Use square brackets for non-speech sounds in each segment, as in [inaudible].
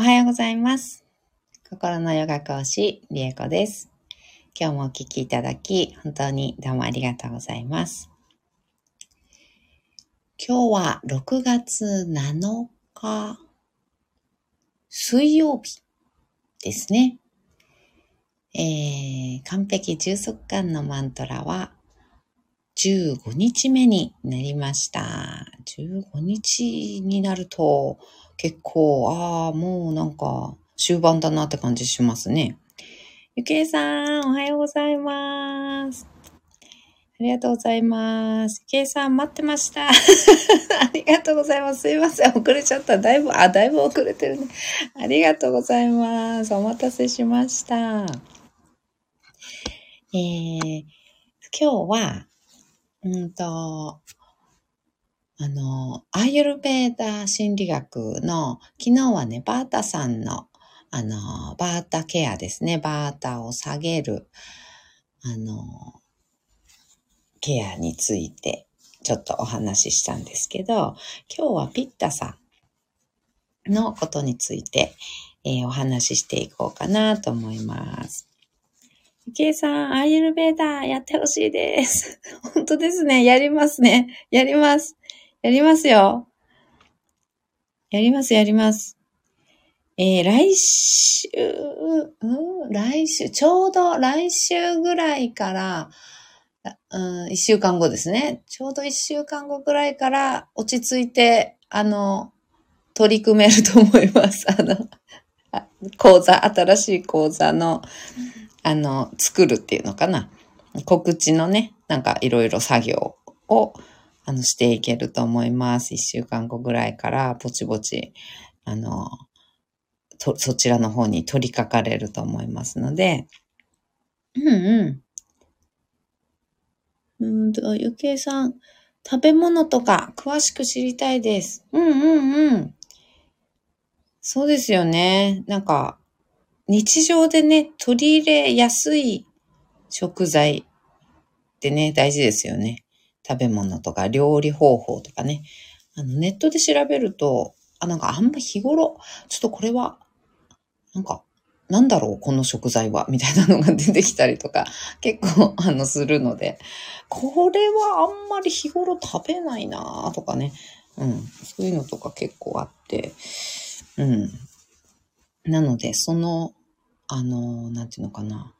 おはようございます。心のヨガ講師、リエコです。今日もお聞きいただき、本当にどうもありがとうございます。今日は6月7日、水曜日ですね。えー、完璧充足感のマントラは、15日目になりました。15日になると、結構、ああ、もうなんか、終盤だなって感じしますね。ゆけいさん、おはようございます。ありがとうございます。ゆけいさん、待ってました。[laughs] ありがとうございます。すいません。遅れちゃった。だいぶ、あ、だいぶ遅れてるね。ありがとうございます。お待たせしました。えー、今日は、うんと、あの、アーユルベーダー心理学の、昨日はね、バータさんの、あの、バータケアですね。バータを下げる、あの、ケアについて、ちょっとお話ししたんですけど、今日はピッタさんのことについて、えーお話ししていこうかなと思います。ゆきえさん、アーユルベーダやってほしいです。[laughs] 本当ですね。やりますね。やります。やりますよ。やります、やります。えー、来週、うん、来週、ちょうど来週ぐらいから、うん、一週間後ですね。ちょうど一週間後ぐらいから落ち着いて、あの、取り組めると思います。あの、講座、新しい講座の、あの、作るっていうのかな。告知のね、なんかいろいろ作業を、あの、していけると思います。一週間後ぐらいから、ぼちぼち、あの、と、そちらの方に取り掛かれると思いますので、うんうん。うんと、ゆけいさん、食べ物とか詳しく知りたいです。うんうんうん。そうですよね。なんか、日常でね、取り入れやすい食材ってね、大事ですよね。食べ物とか料理方法とかね。あの、ネットで調べると、あ、なんかあんま日頃、ちょっとこれは、なんか、なんだろう、この食材は、みたいなのが出てきたりとか、結構、あの、するので、これはあんまり日頃食べないなとかね。うん。そういうのとか結構あって、うん。なので、その、あの、なんていうのかな。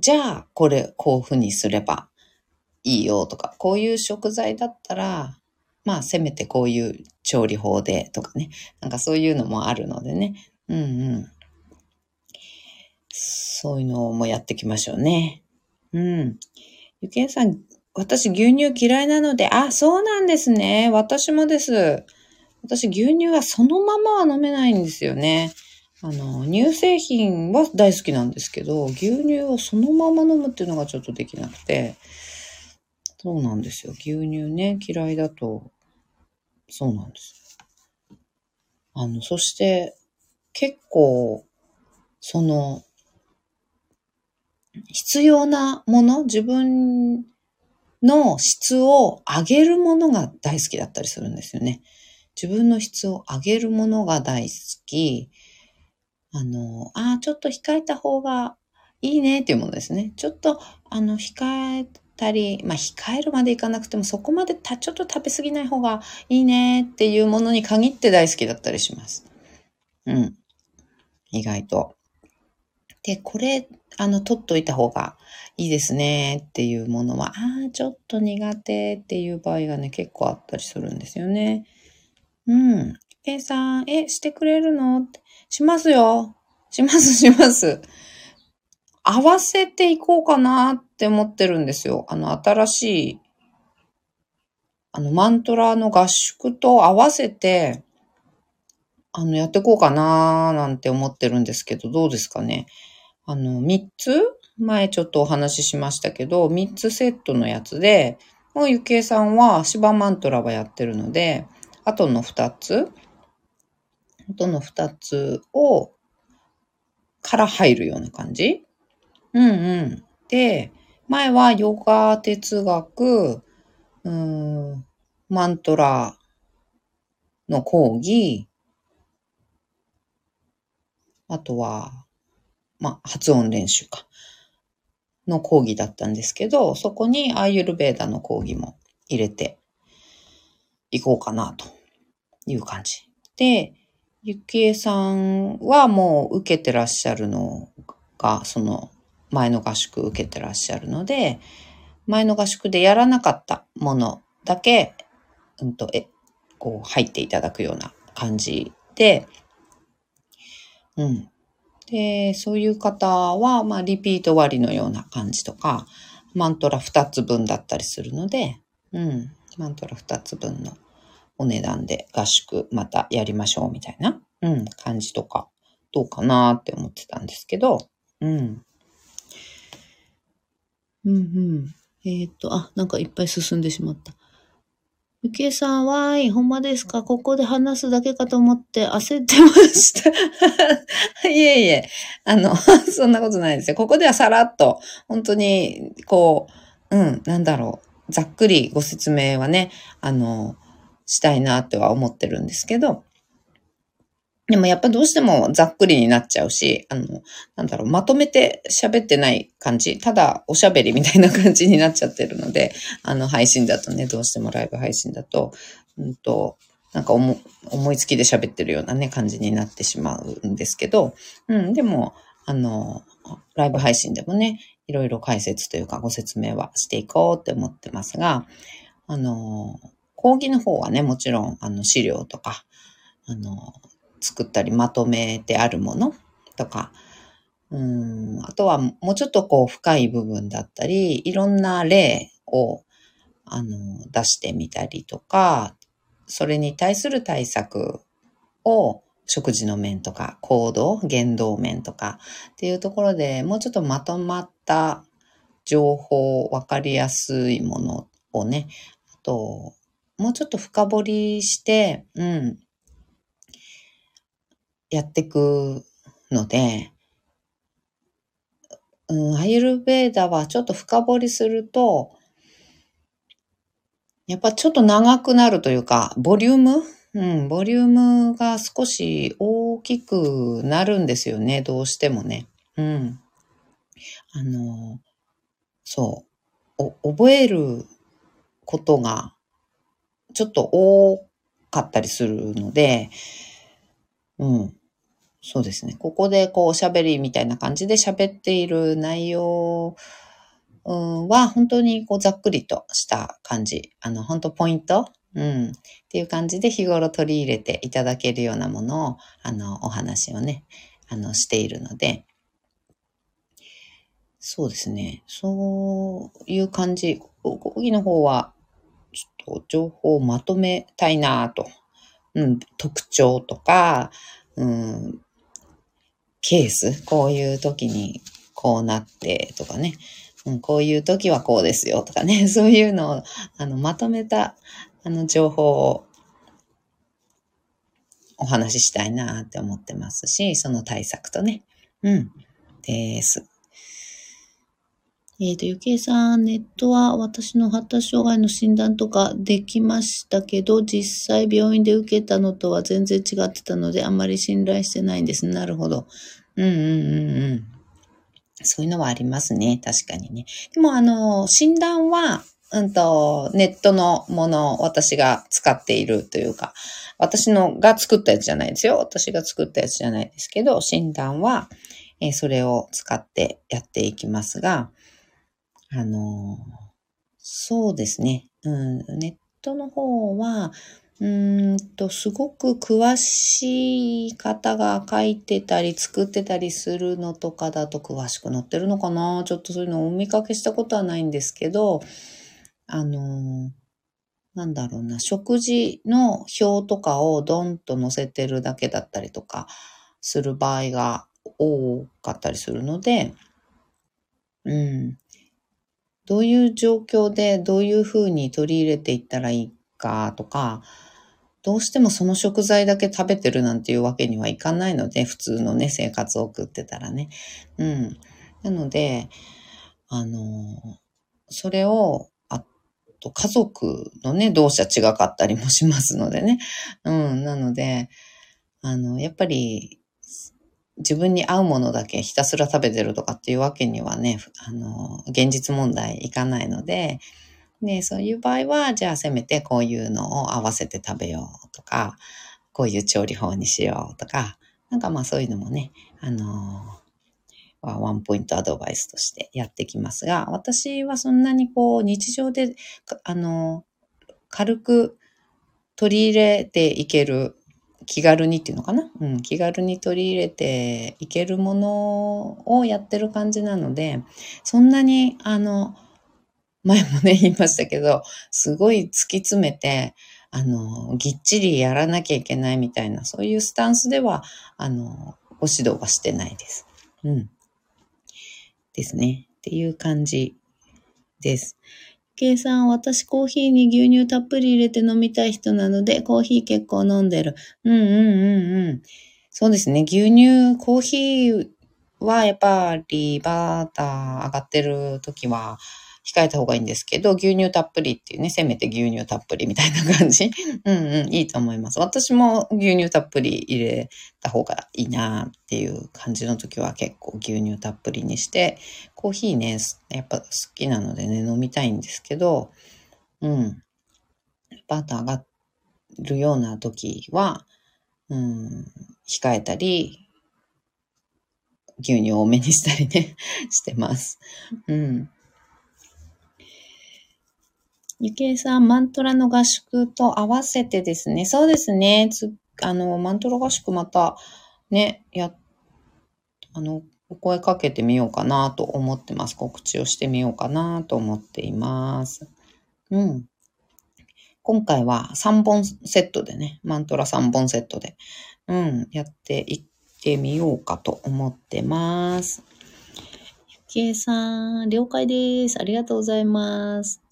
じゃあ、これ、こういうふうにすればいいよとか、こういう食材だったら、まあ、せめてこういう調理法でとかね。なんかそういうのもあるのでね。うんうん。そういうのもやっていきましょうね。うん。ゆけんさん、私牛乳嫌いなので、あ、そうなんですね。私もです。私牛乳はそのままは飲めないんですよね。あの、乳製品は大好きなんですけど、牛乳をそのまま飲むっていうのがちょっとできなくて、そうなんですよ。牛乳ね、嫌いだと、そうなんです。あの、そして、結構、その、必要なもの、自分の質を上げるものが大好きだったりするんですよね。自分の質を上げるものが大好き。あの、ああ、ちょっと控えた方がいいねっていうものですね。ちょっと、あの、控えたり、まあ、控えるまでいかなくても、そこまでた、ちょっと食べ過ぎない方がいいねっていうものに限って大好きだったりします。うん。意外と。で、これ、あの、取っといた方がいいですねっていうものは、ああ、ちょっと苦手っていう場合がね、結構あったりするんですよね。うん。A さん、え、してくれるの？ってしますよ。します、します。合わせていこうかなって思ってるんですよ。あの、新しい、あの、マントラの合宿と合わせて、あの、やっていこうかななんて思ってるんですけど、どうですかね。あの、3つ？前ちょっとお話ししましたけど、3つセットのやつで、もうゆきえさんは芝マントラはやってるので、あとの2つ、あとの2つを、から入るような感じ？うんうん。で、前はヨガ哲学、うん、マントラの講義、あとは、まあ、発音練習か。の講義だったんですけど、そこにアーユルベーダの講義も入れていこうかなという感じ。で、ゆきえさんはもう受けてらっしゃるのが、その前の合宿受けてらっしゃるので、前の合宿でやらなかったものだけ、うんと、え、こう入っていただくような感じで、うん。で、そういう方は、まあ、リピート割のような感じとか、マントラ2つ分だったりするので、うん。マントラ2つ分のお値段で合宿またやりましょうみたいな、うん、感じとか、どうかなって思ってたんですけど、うん。うんうん。えっ、と、あ、なんかいっぱい進んでしまった。ゆきえさん、わーい、ほんまですか？ここで話すだけかと思って焦ってました。[laughs] いえいえ、あの、[laughs] そんなことないですよ。ここではさらっと、本当に、こう、うん、なんだろう、ざっくりご説明はね、あの、したいなっては思ってるんですけど、でもやっぱどうしてもざっくりになっちゃうし、あの、なんだろう、まとめて喋ってない感じ、ただおしゃべりみたいな感じになっちゃってるので、あの配信だとね、どうしてもライブ配信だと、うんと、なんか思思いつきで喋ってるようなね、感じになってしまうんですけど、うん、でも、あの、ライブ配信でもね、いろいろ解説というかご説明はしていこうって思ってますが、あの、講義の方はね、もちろん、あの、資料とか、あの、作ったりまとめてあるものとか、うん、あとはもうちょっとこう深い部分だったり、いろんな例をあの出してみたりとか、それに対する対策を食事の面とか行動、言動面とかっていうところでもうちょっとまとまった情報、わかりやすいものをね、あと、もうちょっと深掘りして、うん、やっていくので、うん、アイルベーダはちょっと深掘りすると、やっぱちょっと長くなるというか、ボリューム？うん、ボリュームが少し大きくなるんですよね、どうしてもね。うん。あの、そう、覚えることがちょっと多かったりするので、うん。そうですね。ここでこう喋りみたいな感じで喋っている内容は本当にこうざっくりとした感じ。あの、本当ポイント？うん。っていう感じで日頃取り入れていただけるようなものを、あの、お話をね、あの、しているので、そうですね。そういう感じ。講義の方は、ちょっと情報をまとめたいなと。うん、特徴とか、うん、ケース、こういう時にこうなってとかね、うん、こういう時はこうですよとかね、[laughs] そういうのをあのまとめたあの情報をお話ししたいなって思ってますし、その対策とね、うん、です。えっ、ー、と、ゆきえさん、ネットは私の発達障害の診断とかできましたけど、実際病院で受けたのとは全然違ってたので、あんまり信頼してないんです。なるほど。うんうんうんうん。そういうのはありますね。確かにね。でも、あの、診断は、うんと、ネットのものを私が使っているというか、私のが作ったやつじゃないですよ。私が作ったやつじゃないですけど、診断は、えー、それを使ってやっていきますが、あの、そうですね。うん、ネットの方は、うんと、すごく詳しい方が書いてたり作ってたりするのとかだと詳しく載ってるのかなちょっとそういうのをお見かけしたことはないんですけど、あの、なんだろうな、食事の表とかをドンと載せてるだけだったりとかする場合が多かったりするので、うん。どういう状況でどういうふうに取り入れていったらいいかとか、どうしてもその食材だけ食べてるなんていうわけにはいかないので、普通のね、生活を送ってたらね。うん。なので、あの、それを、あと家族のね、同社違かったりもしますのでね。うん。なので、あの、やっぱり、自分に合うものだけひたすら食べてるとかっていうわけにはね、あの、現実問題いかないので、で、そういう場合は、じゃあせめてこういうのを合わせて食べようとか、こういう調理法にしようとか、なんかまあそういうのもね、あのワンポイントアドバイスとしてやってきますが、私はそんなにこう日常で、あの軽く取り入れていける気軽にっていうのかな？うん、気軽に取り入れていけるものをやってる感じなので、そんなに、あの、前もね、言いましたけど、すごい突き詰めて、あの、ぎっちりやらなきゃいけないみたいな、そういうスタンスでは、あの、ご指導はしてないです。うん。ですね。っていう感じです。計算、私コーヒーに牛乳たっぷり入れて飲みたい人なので、コーヒー結構飲んでる。うんうんうんうん。そうですね。牛乳、コーヒーはやっぱりバーター上がってる時は、控えた方がいいんですけど、牛乳たっぷりっていうね、せめて牛乳たっぷりみたいな感じ。[laughs] うんうん、いいと思います。私も牛乳たっぷり入れた方がいいなっていう感じの時は結構牛乳たっぷりにして、コーヒーね、やっぱ好きなのでね、飲みたいんですけど、うん。バター上がるような時は、うん、控えたり、牛乳多めにしたりね、[laughs] してます。うん。ゆきえさん、マントラの合宿と合わせてですね、そうですね、つあの、マントラ合宿また、ね、や、あの、お声かけてみようかなと思ってます。告知をしてみようかなと思っています。うん。今回は3本セットでね、マントラ3本セットで、うん、やっていってみようかと思ってます。ゆきえさん、了解です。ありがとうございます。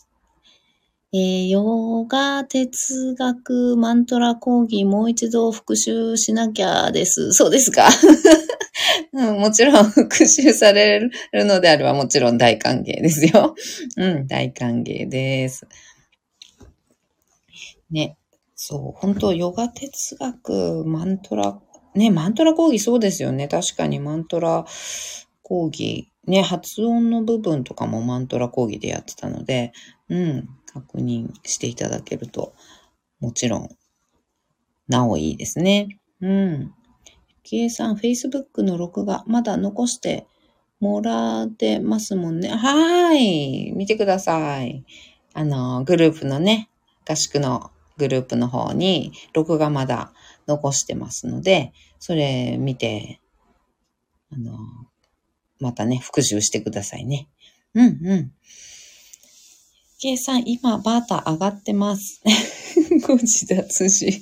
えー、ヨガ哲学マントラ講義もう一度復習しなきゃです。そうですか、[laughs] うん、もちろん [laughs] 復習されるのであればもちろん大歓迎ですよ。[laughs] うん、大歓迎です。ね、そう、本当ヨガ哲学、マントラ、ね、マントラ講義そうですよね。確かにマントラ講義、ね、発音の部分とかもマントラ講義でやってたので、うん、確認していただけると、もちろん、なおいいですね。うん。きえさん、Facebook の録画、まだ残してもらってますもんね。はい。見てください。あの、グループのね、合宿のグループの方に、録画まだ残してますので、それ見て、あの、またね、復習してくださいね。うんうん。計算、今、バーター上がってます。[laughs] ご自立し。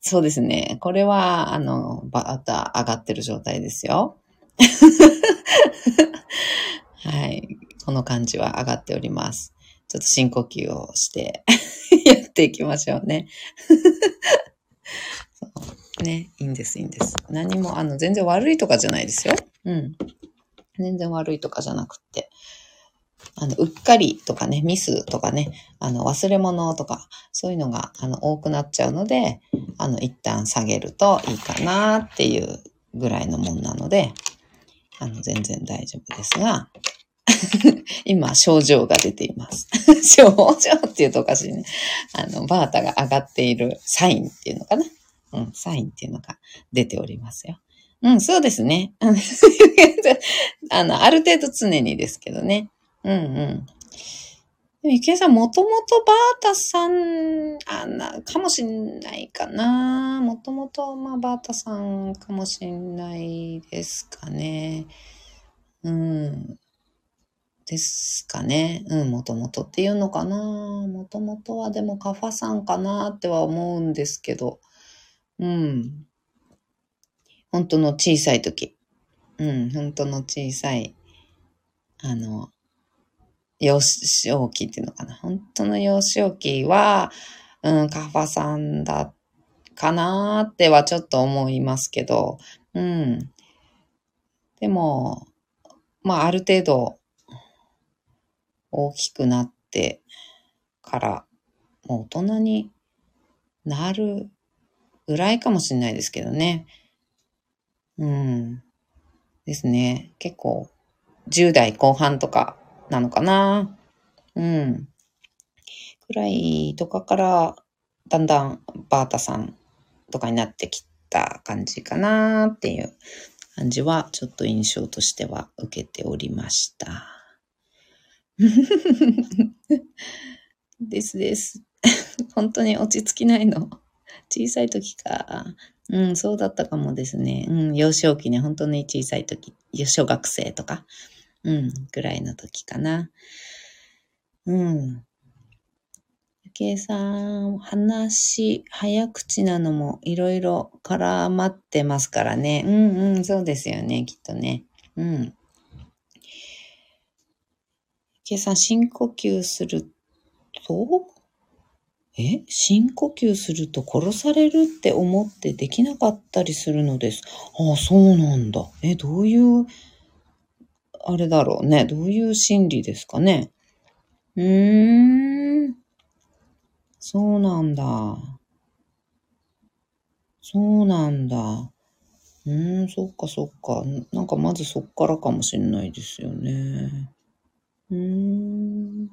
そうですね。これは、あの、バーター上がってる状態ですよ。[laughs] はい。この感じは上がっております。ちょっと深呼吸をして [laughs] やっていきましょうね。そうね、いいんです、いいんです。何も、あの、全然悪いとかじゃないですよ。うん。全然悪いとかじゃなくって。あの、うっかりとかね、ミスとかね、あの、忘れ物とか、そういうのが、あの、多くなっちゃうので、あの、一旦下げるといいかなっていうぐらいのもんなので、あの、全然大丈夫ですが、[laughs] 今、症状が出ています。[laughs] 症状って言うとおかしいね。あの、バータが上がっているサインっていうのかな。うん、サインっていうのが出ておりますよ。うん、そうですね。[laughs] あの、ある程度常にですけどね。うんうん。でも、池江さん、もともとバータさん、あな、かもしんないかな。もともと、まあ、バータさんかもしんないですかね。うん。ですかね。うん、もともとっていうのかな。もともとはでもカファさんかなっては思うんですけど。うん。本当の小さい時。うん、本当の小さい、あの、幼少期っていうのかな。本当の幼少期は、うん、カファさんだかなーってはちょっと思いますけど、うん。でも、まあ、ある程度、大きくなってから、もう大人になるぐらいかもしれないですけどね。うん。ですね。結構、10代後半とかなのかな。うん。くらいとかから、だんだんバータさんとかになってきた感じかなっていう感じは、ちょっと印象としては受けておりました。[laughs] ですです。[laughs] 本当に落ち着きないの。小さい時か。うん、そうだったかもですね。うん、幼少期ね、本当に小さい時、小学生とか、うん、ぐらいの時かな。うん。ゆきえさん、話、早口なのもいろいろ絡まってますからね。うんうん、そうですよね、きっとね。うん。ゆきえさん、深呼吸すると？え？深呼吸すると殺されるって思ってできなかったりするのです。ああ、そうなんだ。え、どういう、あれだろうね。どういう心理ですかね。うーん。そうなんだ。そうなんだ。うーん、そっかそっか。なんかまずそっからかもしんないですよね。うーん。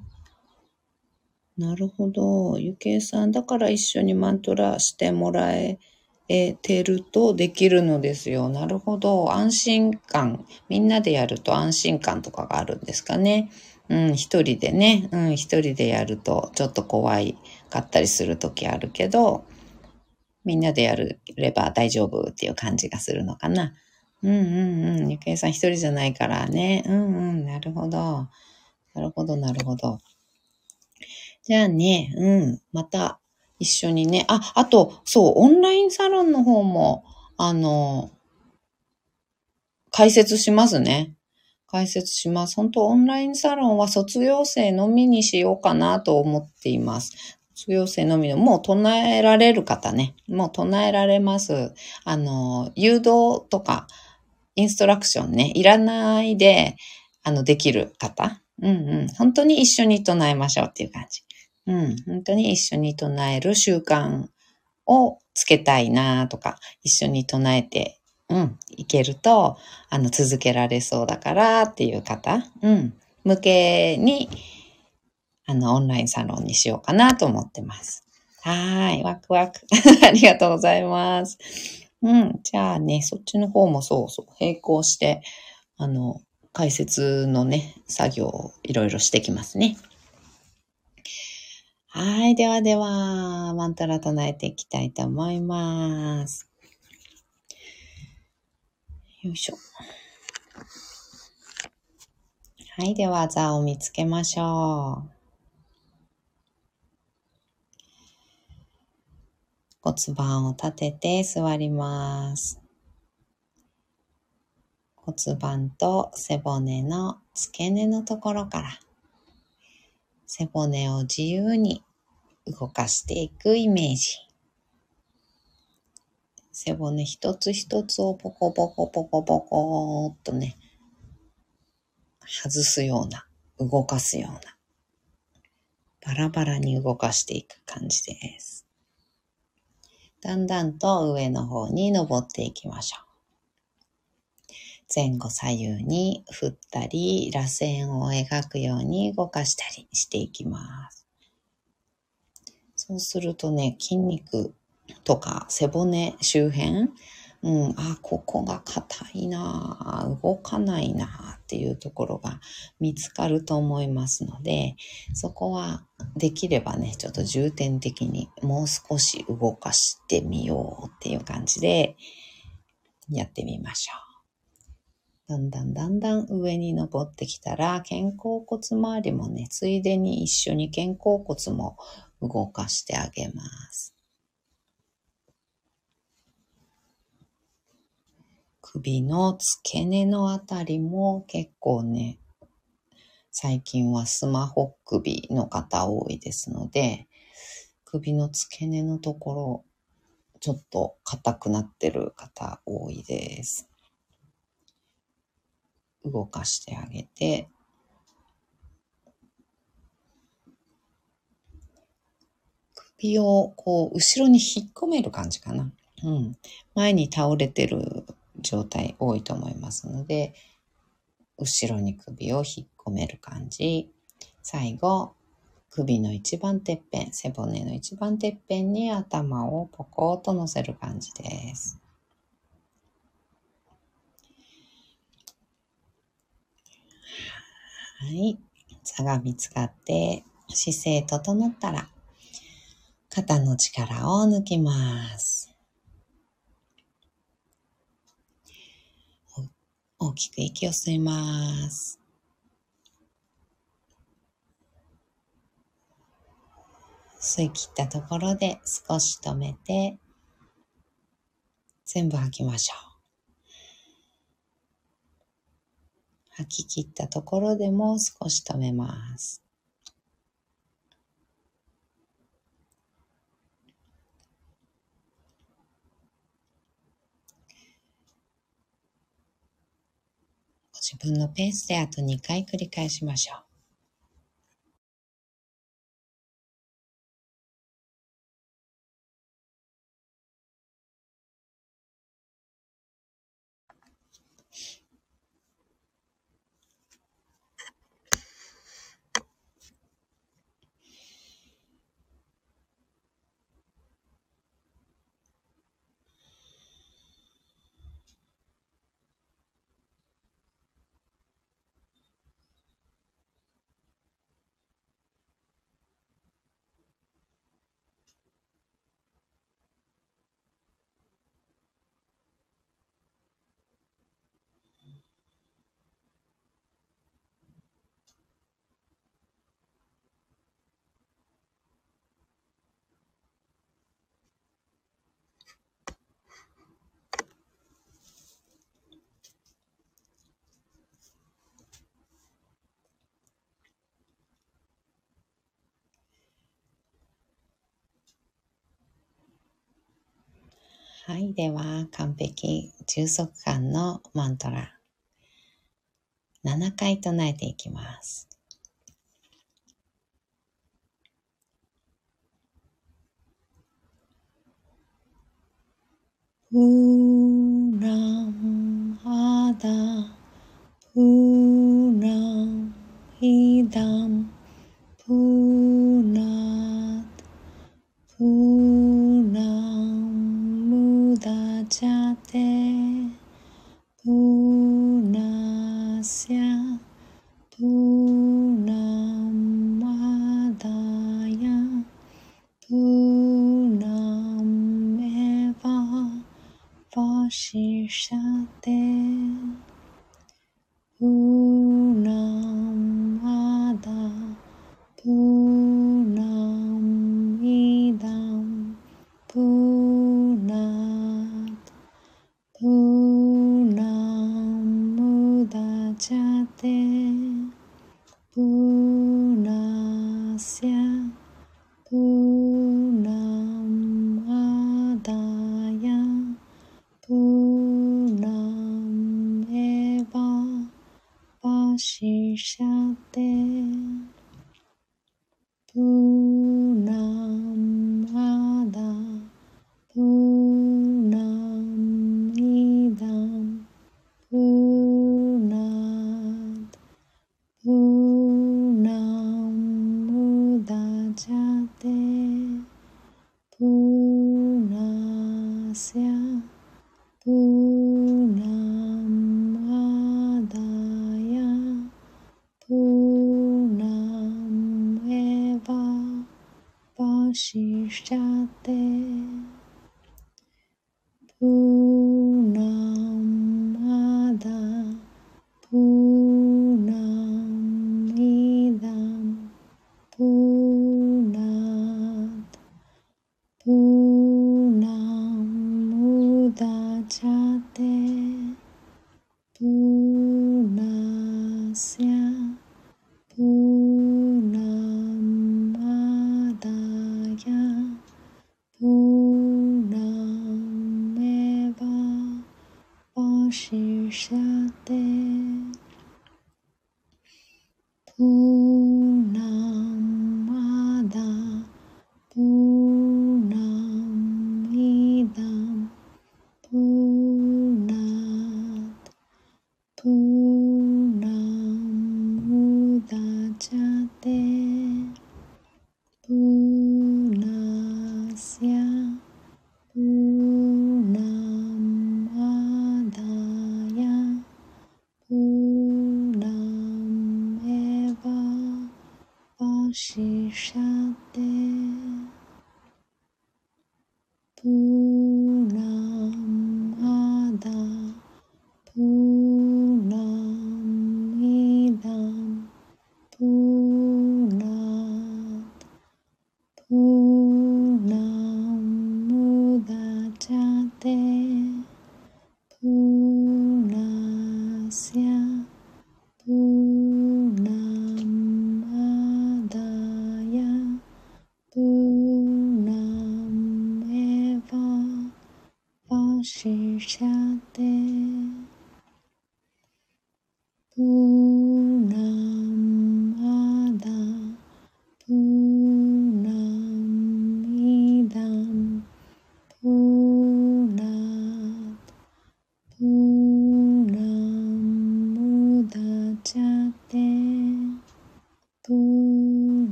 なるほど。ゆけいさん、だから一緒にマントラしてもらええてるとできるのですよ。なるほど。安心感。みんなでやると安心感とかがあるんですかね。うん、一人でね、うん、一人でやるとちょっと怖いかったりする時あるけど、みんなでやれば大丈夫っていう感じがするのかな。うんうんうん。ゆけいさん一人じゃないからね。うんうん。なるほど。なるほど、なるほど。じゃあね、うん、また一緒にね、あ、あと、そう、オンラインサロンの方も、あの、解説しますね。解説します。本当オンラインサロンは卒業生のみにしようかなと思っています。卒業生のみの、もう唱えられる方ね。もう唱えられます。あの、誘導とか、インストラクションね、いらないで、あの、できる方。うんうん。本当に一緒に唱えましょうっていう感じ。うん、本当に一緒に唱える習慣をつけたいなとか、一緒に唱えて、うん、いけると、あの、続けられそうだからっていう方、うん、向けに、あの、オンラインサロンにしようかなと思ってます。はい、ワクワク。[laughs] ありがとうございます。うん、じゃあね、そっちの方もそうそう、並行して、あの、解説のね、作業をいろいろしてきますね。はい。ではでは、マントラ唱えていきたいと思います。よいしょ。はい。では、座を見つけましょう。骨盤を立てて座ります。骨盤と背骨の付け根のところから背骨を自由に動かしていくイメージ。背骨一つ一つをポコポコポコポコっとね、外すような、動かすような、バラバラに動かしていく感じです。だんだんと上の方に登っていきましょう。前後左右に振ったり、螺旋を描くように動かしたりしていきます。そうするとね、筋肉とか背骨周辺、うん、あ、ここが硬いな動かないなっていうところが見つかると思いますので、そこはできればね、ちょっと重点的にもう少し動かしてみようっていう感じでやってみましょう。だんだんだんだん上に登ってきたら、肩甲骨周りもね、ついでに一緒に肩甲骨も動かしてあげます。首の付け根のあたりも結構ね、最近はスマホ首の方多いですので、首の付け根のところ、ちょっと硬くなってる方多いです。動かしてあげて、首をこう後ろに引っ込める感じかな。うん。前に倒れてる状態多いと思いますので、後ろに首を引っ込める感じ。最後、首の一番てっぺん、背骨の一番てっぺんに頭をポコッと乗せる感じです。はい。座が見つかって姿勢整ったら肩の力を抜きます。大きく息を吸います。吸い切ったところで少し止めて、全部吐きましょう。吐き切ったところでも少し止めます。自分のペースであと2回繰り返しましょう。はい。では、完璧、充足感のマントラ。7回唱えていきます。プーランアダプーランヒダンプー Punasya Punamadaya Punameva Vashishate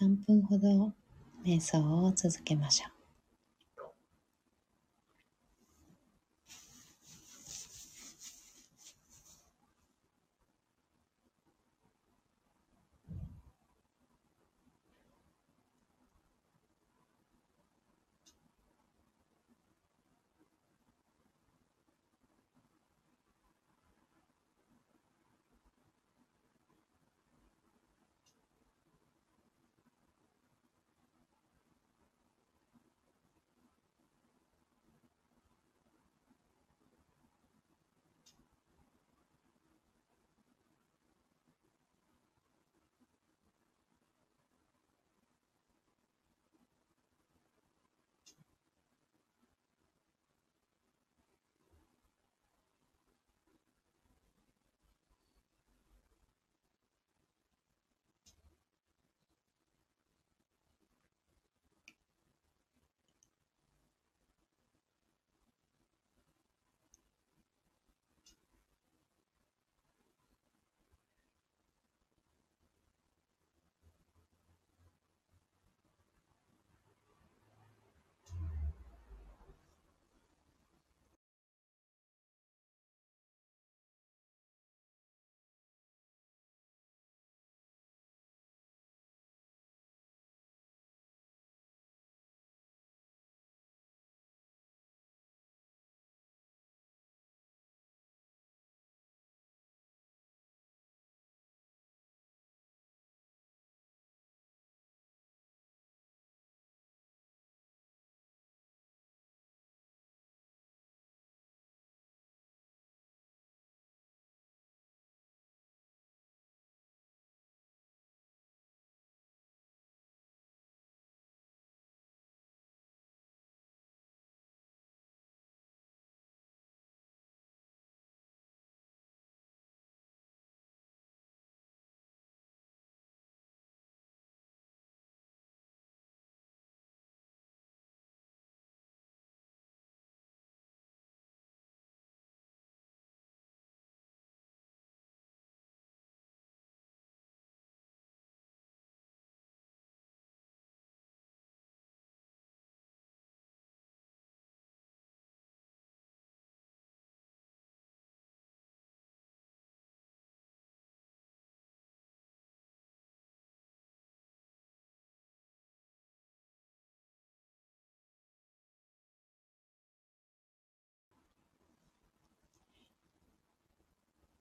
3分ほど瞑想を続けましょう。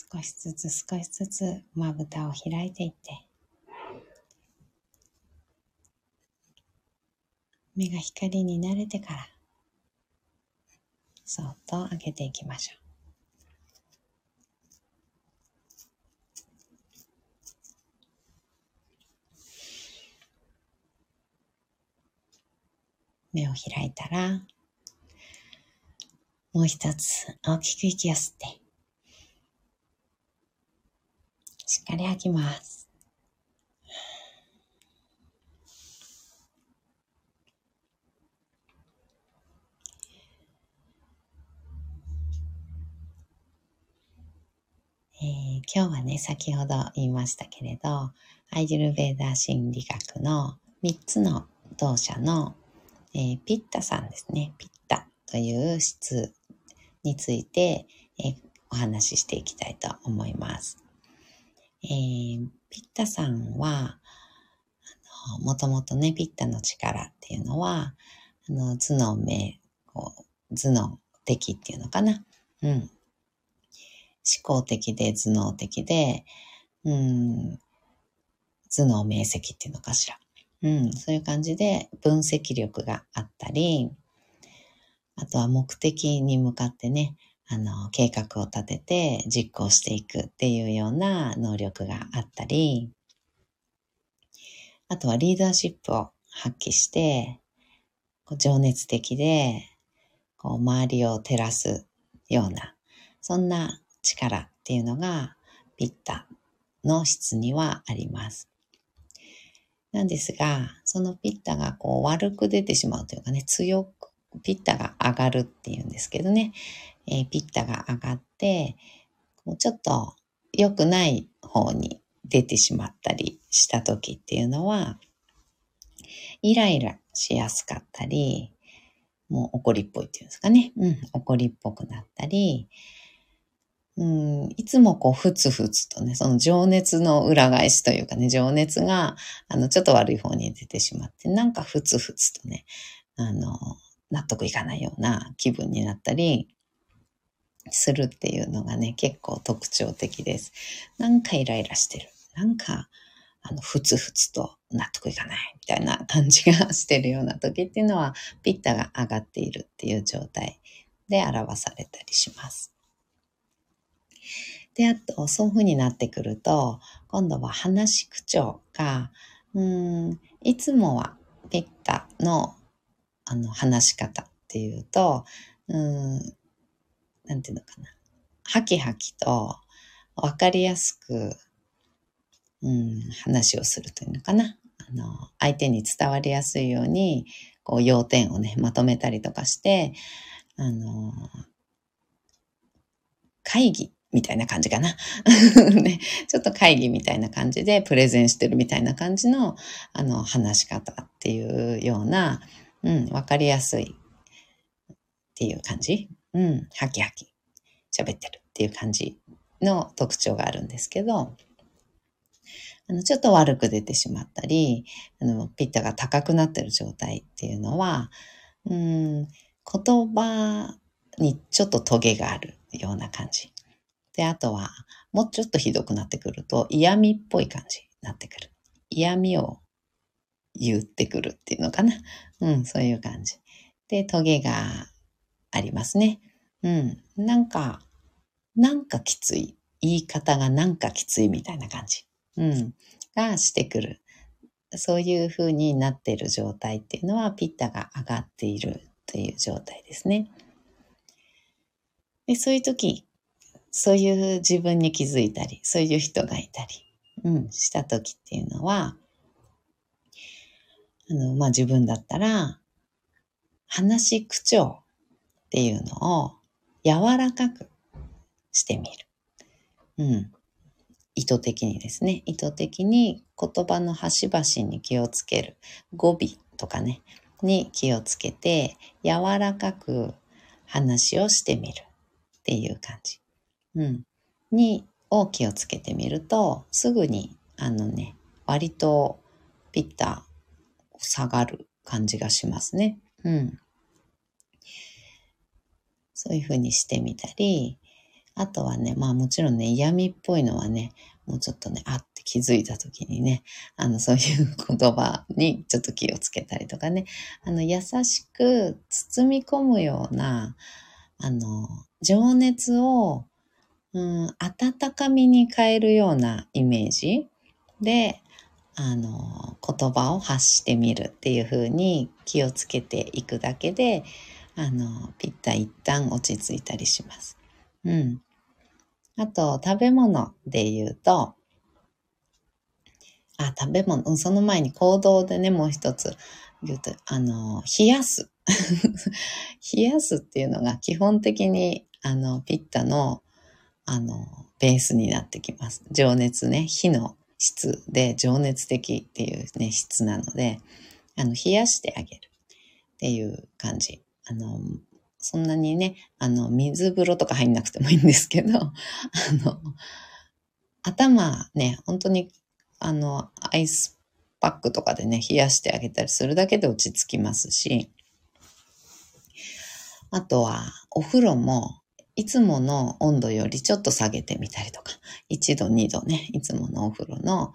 少しずつ少しずつまぶたを開いていって、目が光に慣れてから、そっと開けていきましょう。目を開いたら、もう一つ大きく息を吸って、しっかり吐きます。えー、今日はね、先ほど言いましたけれど、アイジルベーダー心理学の3つの動作の、えー、ピッタさんですね。ピッタという質について、えー、お話ししていきたいと思います。えー、ピッタさんは、あの、もともとね、ピッタの力っていうのは、あの、頭脳目、こう、頭脳的っていうのかな。うん。思考的で頭脳的で、うん、頭脳明晰っていうのかしら。うん、そういう感じで分析力があったり、あとは目的に向かってね、あの、計画を立てて実行していくっていうような能力があったり、あとはリーダーシップを発揮して、こう情熱的で、こう周りを照らすような、そんな力っていうのがピッタの質にはあります。なんですが、そのピッタがこう悪く出てしまうというかね、強くピッタが上がるっていうんですけどね、えー、ピッタが上がって、もうちょっと良くない方に出てしまったりした時っていうのは、イライラしやすかったり、もう怒りっぽいっていうんですかね。うん、怒りっぽくなったり、うん、いつもこう、ふつふつとね、その情熱の裏返しというかね、情熱が、あの、ちょっと悪い方に出てしまって、なんかふつふつとね、あの、納得いかないような気分になったり、するっていうのがね、結構特徴的です。なんかイライラしてる。なんか、あの、ふつふつと納得いかないみたいな感じがしてるような時っていうのは、ピッタが上がっているっていう状態で表されたりします。で、あと、そういう風になってくると、今度は話し口調が、うん、いつもはピッタのあの話し方っていうと、うん、なんていうのかな。はきはきとわかりやすく、うん、話をするというのかな。あの、相手に伝わりやすいように、こう、要点をね、まとめたりとかして、あの、会議みたいな感じかな。[laughs] ね、ちょっと会議みたいな感じでプレゼンしてるみたいな感じの、あの、話し方っていうような、うん、わかりやすいっていう感じ？うん、ハキハキ喋ってるっていう感じの特徴があるんですけど、あの、ちょっと悪く出てしまったり、あの、ピッタが高くなってる状態っていうのは、うん、言葉にちょっとトゲがあるような感じ。で、あとは、もうちょっとひどくなってくると嫌味っぽい感じになってくる。嫌味を言ってくるっていうのかな。うん、そういう感じ。で、トゲがありますね。うん。なんか、なんかきつい。言い方がなんかきついみたいな感じ。うん。がしてくる。そういう風になっている状態っていうのは、ピッタが上がっているという状態ですね。で、そういう時、そういう自分に気づいたり、そういう人がいたり、うん、した時っていうのは、あの、まあ、自分だったら、話し口調っていうのを柔らかくしてみる。うん。意図的にですね。意図的に言葉の端々に気をつける。語尾とかね、に気をつけて、柔らかく話をしてみるっていう感じ。うん。に、を気をつけてみると、すぐに、あのね、割とピッタ下がる感じがしますね。うん。そういうふうにしてみたり、あとはね、まあもちろんね、嫌味っぽいのはね、もうちょっとね、あって気づいた時にね、あの、そういう言葉に [laughs] ちょっと気をつけたりとかね、あの、優しく包み込むような、あの、情熱を、うん、温かみに変えるようなイメージで、あの、言葉を発してみるっていう風に気をつけていくだけで、あの、ピッタ一旦落ち着いたりします。うん。あと、食べ物で言うと、あ、食べ物、その前に行動でね、もう一つ言うと、あの、冷やす。[laughs] 冷やすっていうのが基本的に、あの、ピッタの、あの、ベースになってきます。情熱ね、火の質で情熱的っていうね、質なので、あの、冷やしてあげるっていう感じ。あの、そんなにね、あの、水風呂とか入んなくてもいいんですけど、あの、頭ね、本当に、あの、アイスパックとかでね、冷やしてあげたりするだけで落ち着きますし、あとは、お風呂も、いつもの温度よりちょっと下げてみたりとか、1度、2度ね、いつものお風呂の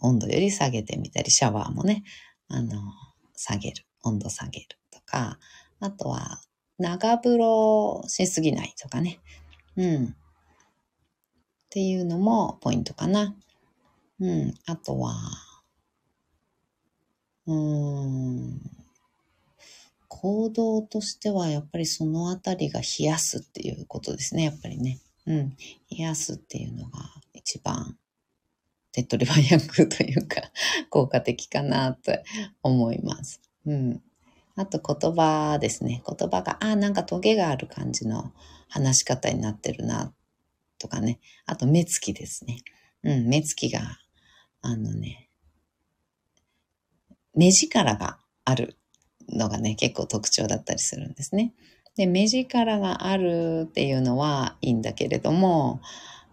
温度より下げてみたり、シャワーもね、あの、下げる、温度下げると。か、あとは、長風呂しすぎないとかね。うん。っていうのもポイントかな。うん。あとは、うーん。行動としてはやっぱりそのあたりが冷やすっていうことですね。やっぱりね。うん。冷やすっていうのが一番手っ取り早くというか [laughs] 効果的かなと思います。うん。あと言葉ですね。言葉が、ああ、なんかトゲがある感じの話し方になってるな、とかね。あと目つきですね。うん、目つきが、あのね、目力があるのがね、結構特徴だったりするんですね。で、目力があるっていうのはいいんだけれども、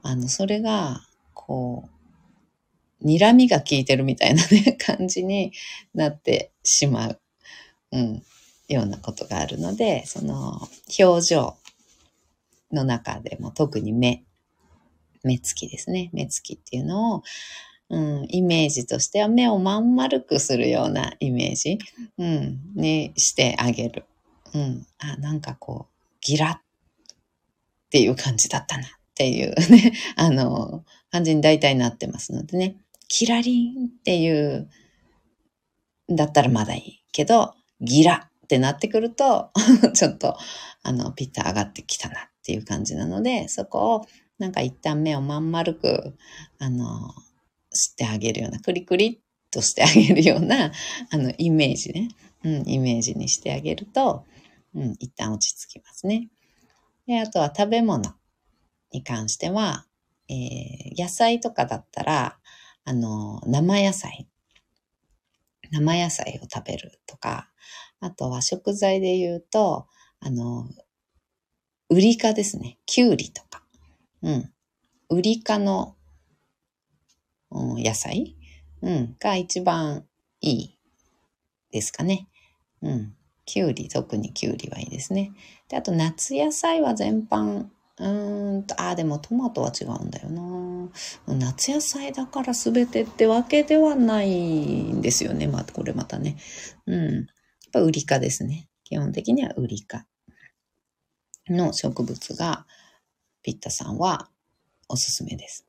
あの、それが、こう、睨みが効いてるみたいなね、[laughs] 感じになってしまう。うん、ようなことがあるので、その表情の中でも特に目、目つきですね。目つきっていうのを、うん、イメージとしては目をまん丸くするようなイメージ、うん、にしてあげる。うん、あ、なんかこう、ギラッっていう感じだったなっていうね、[laughs] あの、感じに大体なってますのでね、キラリンっていう、だったらまだいいけど、ギラってなってくると [laughs] ちょっと、あの、ピッタ上がってきたなっていう感じなので、そこをなんか一旦目をまん丸く、あの、してあげるような、クリクリっとしてあげるような、[laughs] あの、イメージね。うん、イメージにしてあげると、うん、一旦落ち着きますね。で、あとは食べ物に関しては、えー、野菜とかだったら、あの、生野菜。生野菜を食べるとか、あとは食材で言うと、あの、ウリ科ですね。きゅうりとか。うん。ウリ科の、うん、野菜、うん、が一番いいですかね。うん。きゅうり、特にきゅうりはいいですね。で、あと夏野菜は全般、うーんと、あ、でもトマトは違うんだよな。夏野菜だから全てってわけではないんですよね。まあ、これまたね。うん。やっぱウリ科ですね。基本的にはウリ科の植物が、ピッタさんはおすすめです。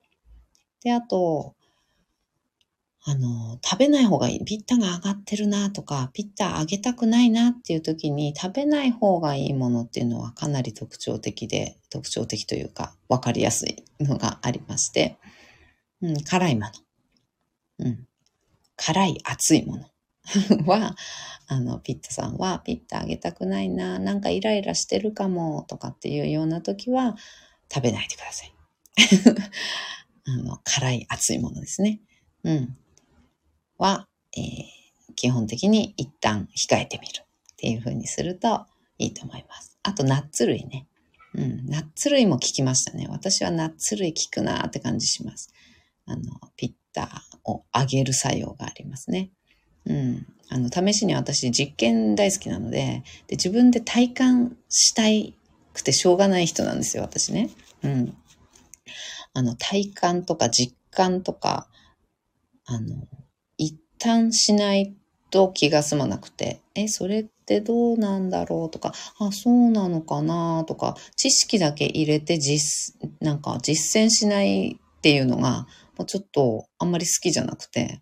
で、あと、あの、食べない方がいい。ピッタが上がってるなとか、ピッタ上げたくないなっていう時に食べない方がいいものっていうのはかなり特徴的で、特徴的というか分かりやすいのがありまして、うん、辛いもの。うん。辛い熱いもの [laughs] は、あの、ピッタさんは、ピッタあげたくないな、なんかイライラしてるかも、とかっていうような時は、食べないでください。[laughs] あの、辛い熱いものですね。うん。は、えー、基本的に一旦控えてみるっていう風にするといいと思います。あと、ナッツ類ね。うん、ナッツ類も効きましたね。私はナッツ類効くなって感じします。あの、ピッターを上げる作用がありますね。うん。あの、試しに私実験大好きなので、で、自分で体感したいくてしょうがない人なんですよ、私ね。うん。あの、体感とか実感とか、あの、旦しないと気が済まなくて、え、それってどうなんだろう？とか、あ、そうなのかな？とか、知識だけ入れて実、なんか実践しないっていうのが、ちょっとあんまり好きじゃなくて、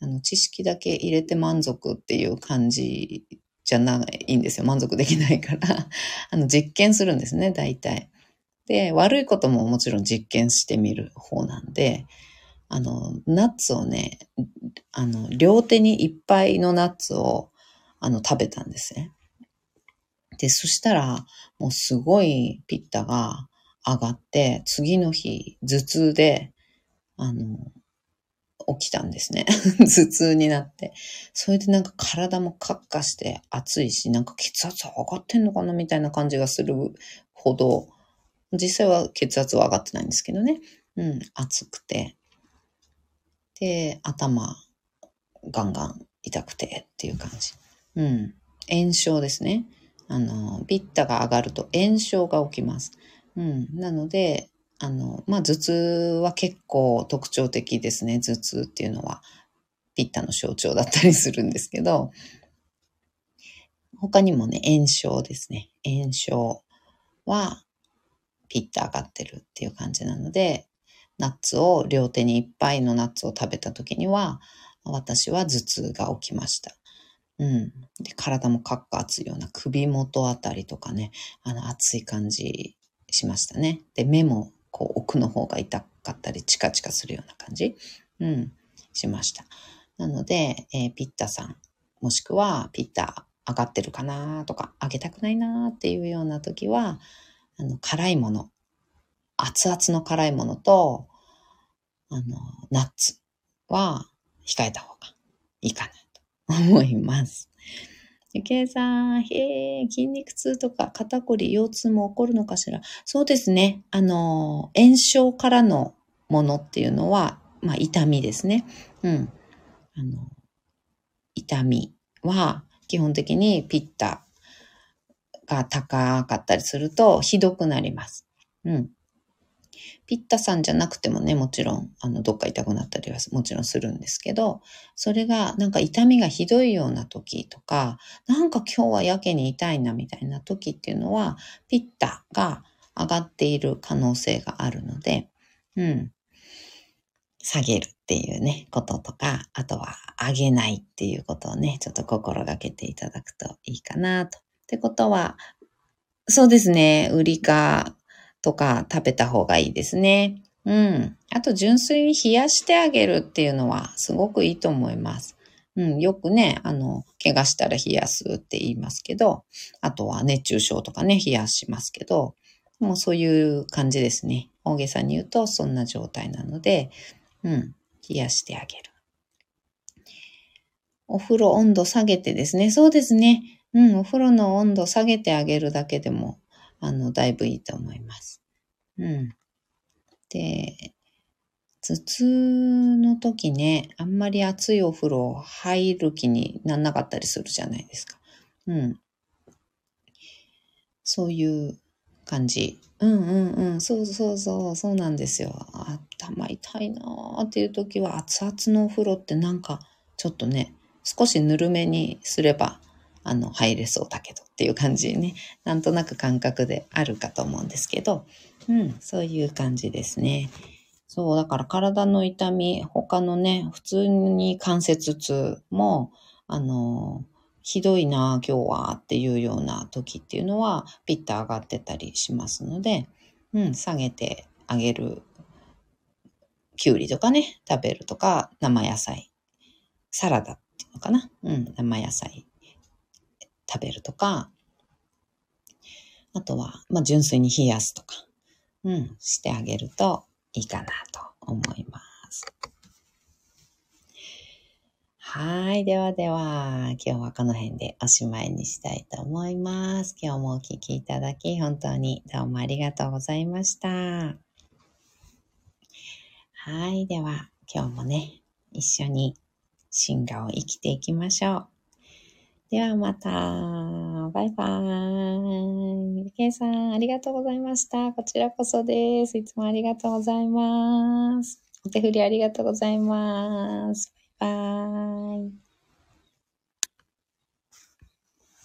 あの、知識だけ入れて満足っていう感じじゃないんですよ。満足できないから [laughs] あの、実験するんですね、大体。で、悪いことももちろん実験してみる方なんで、あの、ナッツをね、あの、両手にいっぱいのナッツを、あの、食べたんですね。で、そしたら、もうすごいピッタが上がって、次の日、頭痛で、あの、起きたんですね。[laughs] 頭痛になって。それでなんか体もカッカして暑いし、なんか血圧上がってんのかな？みたいな感じがするほど、実際は血圧は上がってないんですけどね。うん、暑くて。で、頭、ガンガン痛くてっていう感じ。うん。炎症ですね。あの、ピッタが上がると炎症が起きます。うん。なので、あの、まあ、頭痛は結構特徴的ですね。頭痛っていうのは、ピッタの象徴だったりするんですけど、他にもね、炎症ですね。炎症は、ピッタ上がってるっていう感じなので、ナッツを両手にいっぱいのナッツを食べた時には、私は頭痛が起きました。うん。で、体もカッカ熱いような首元あたりとかね、あの熱い感じしましたね。で、目もこう奥の方が痛かったりチカチカするような感じ、うん、しました。なので、えー、ピッタさん、もしくはピッタ上がってるかなとか、上げたくないなっていうような時は、あの、辛いもの、熱々の辛いものと、あの、ナッツは控えた方がいいかなと思います。ゆけいさん、へえ、筋肉痛とか肩こり、腰痛も起こるのかしらそうですね。あの、炎症からのものっていうのは、まあ、痛みですね。うん。あの、痛みは、基本的にピッタが高かったりすると、ひどくなります。うん。ピッタさんじゃなくてもね、もちろん、あの、どっか痛くなったりはもちろんするんですけど、それがなんか痛みがひどいような時とか、なんか今日はやけに痛いなみたいな時っていうのは、ピッタが上がっている可能性があるので、うん。下げるっていうね、こととか、あとは上げないっていうことをね、ちょっと心がけていただくといいかなと。ってことは、そうですね、売りか、とか食べた方がいいですね。うん。あと純粋に冷やしてあげるっていうのはすごくいいと思います。うん、よくね、あの、怪我したら冷やすって言いますけど、あとは熱中症とかね、冷やしますけど、もうそういう感じですね。大げさに言うとそんな状態なので、うん、冷やしてあげる。お風呂温度下げてですね。そうですね。うん、お風呂の温度下げてあげるだけでもあの、だいぶいいと思います。うん。で、頭痛の時ね、あんまり熱いお風呂入る気になんなかったりするじゃないですか。うん。そういう感じ。うんうんうん。そうそうそう。そうなんですよ。頭痛いなーっていう時は熱々のお風呂ってなんかちょっとね、少しぬるめにすれば、あの、入れそうだけどっていう感じね。なんとなく感覚であるかと思うんですけど、うん、そういう感じですね。そう、だから体の痛み、他のね、普通に関節痛も、あの、ひどいな、今日はっていうような時っていうのは、ピッと上がってたりしますので、うん、下げてあげる。きゅうりとかね、食べるとか、生野菜。サラダっていうのかな。うん、生野菜食べるとか、あとは、まあ、純粋に冷やすとか、うん、してあげるといいかなと思います。はい。ではでは、今日はこの辺でおしまいにしたいと思います。今日もお聴きいただき、本当にどうもありがとうございました。はい。では、今日もね、一緒に進化を生きていきましょう。ではまた。バイバーイ。ケイさん、ありがとうございました。こちらこそです。いつもありがとうございます。お手振りありがとうございます。バイバーイ。